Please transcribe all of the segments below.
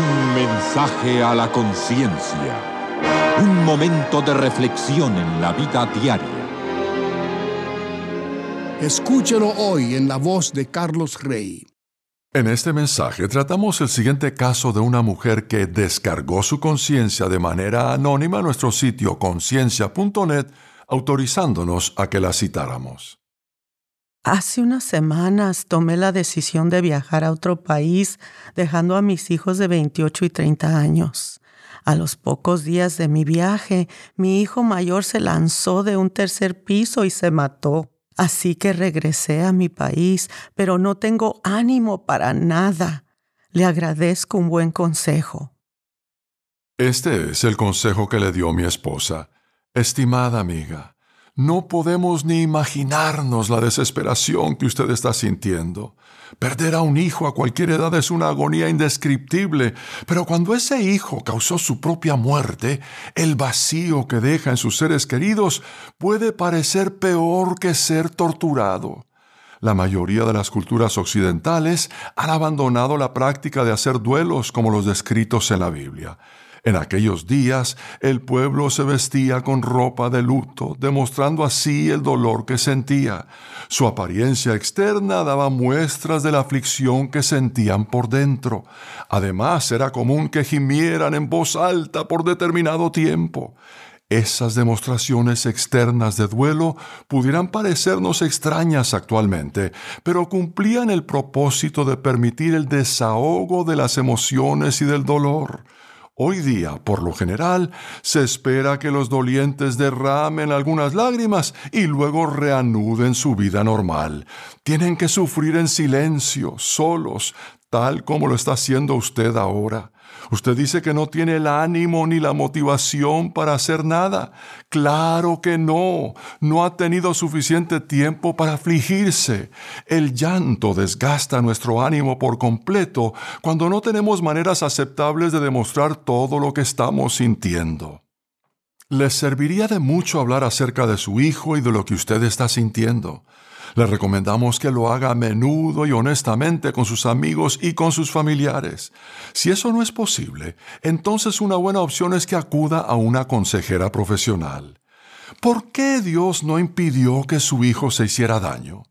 Un mensaje a la conciencia. Un momento de reflexión en la vida diaria. Escúchelo hoy en la voz de Carlos Rey. En este mensaje tratamos el siguiente caso de una mujer que descargó su conciencia de manera anónima a nuestro sitio conciencia.net, autorizándonos a que la citáramos. Hace unas semanas tomé la decisión de viajar a otro país, dejando a mis hijos de 28 y 30 años. A los pocos días de mi viaje, mi hijo mayor se lanzó de un tercer piso y se mató. Así que regresé a mi país, pero no tengo ánimo para nada. Le agradezco un buen consejo. Este es el consejo que le dio mi esposa. Estimada amiga, no podemos ni imaginarnos la desesperación que usted está sintiendo. Perder a un hijo a cualquier edad es una agonía indescriptible, pero cuando ese hijo causó su propia muerte, el vacío que deja en sus seres queridos puede parecer peor que ser torturado. La mayoría de las culturas occidentales han abandonado la práctica de hacer duelos como los descritos en la Biblia. En aquellos días el pueblo se vestía con ropa de luto, demostrando así el dolor que sentía. Su apariencia externa daba muestras de la aflicción que sentían por dentro. Además era común que gimieran en voz alta por determinado tiempo. Esas demostraciones externas de duelo pudieran parecernos extrañas actualmente, pero cumplían el propósito de permitir el desahogo de las emociones y del dolor. Hoy día, por lo general, se espera que los dolientes derramen algunas lágrimas y luego reanuden su vida normal. Tienen que sufrir en silencio, solos, tal como lo está haciendo usted ahora. Usted dice que no tiene el ánimo ni la motivación para hacer nada. Claro que no. No ha tenido suficiente tiempo para afligirse. El llanto desgasta nuestro ánimo por completo cuando no tenemos maneras aceptables de demostrar todo lo que estamos sintiendo. Les serviría de mucho hablar acerca de su hijo y de lo que usted está sintiendo. Le recomendamos que lo haga a menudo y honestamente con sus amigos y con sus familiares. Si eso no es posible, entonces una buena opción es que acuda a una consejera profesional. ¿Por qué Dios no impidió que su hijo se hiciera daño?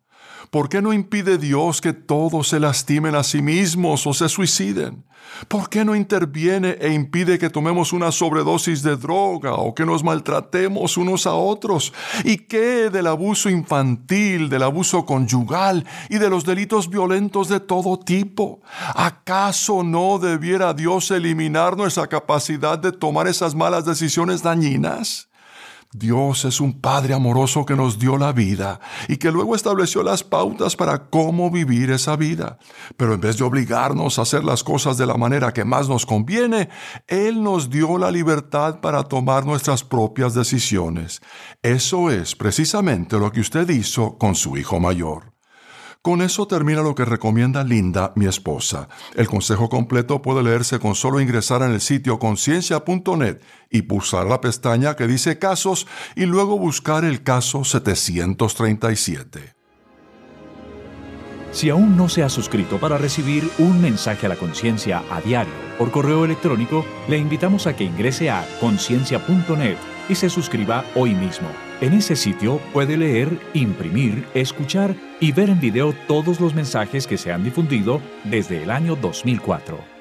¿Por qué no impide Dios que todos se lastimen a sí mismos o se suiciden? ¿Por qué no interviene e impide que tomemos una sobredosis de droga o que nos maltratemos unos a otros? ¿Y qué del abuso infantil, del abuso conyugal y de los delitos violentos de todo tipo? ¿Acaso no debiera Dios eliminar nuestra capacidad de tomar esas malas decisiones dañinas? Dios es un Padre amoroso que nos dio la vida y que luego estableció las pautas para cómo vivir esa vida. Pero en vez de obligarnos a hacer las cosas de la manera que más nos conviene, Él nos dio la libertad para tomar nuestras propias decisiones. Eso es precisamente lo que usted hizo con su hijo mayor. Con eso termina lo que recomienda Linda, mi esposa. El consejo completo puede leerse con solo ingresar en el sitio conciencia.net y pulsar la pestaña que dice casos y luego buscar el caso 737. Si aún no se ha suscrito para recibir un mensaje a la conciencia a diario por correo electrónico, le invitamos a que ingrese a conciencia.net y se suscriba hoy mismo. En ese sitio puede leer, imprimir, escuchar y ver en video todos los mensajes que se han difundido desde el año 2004.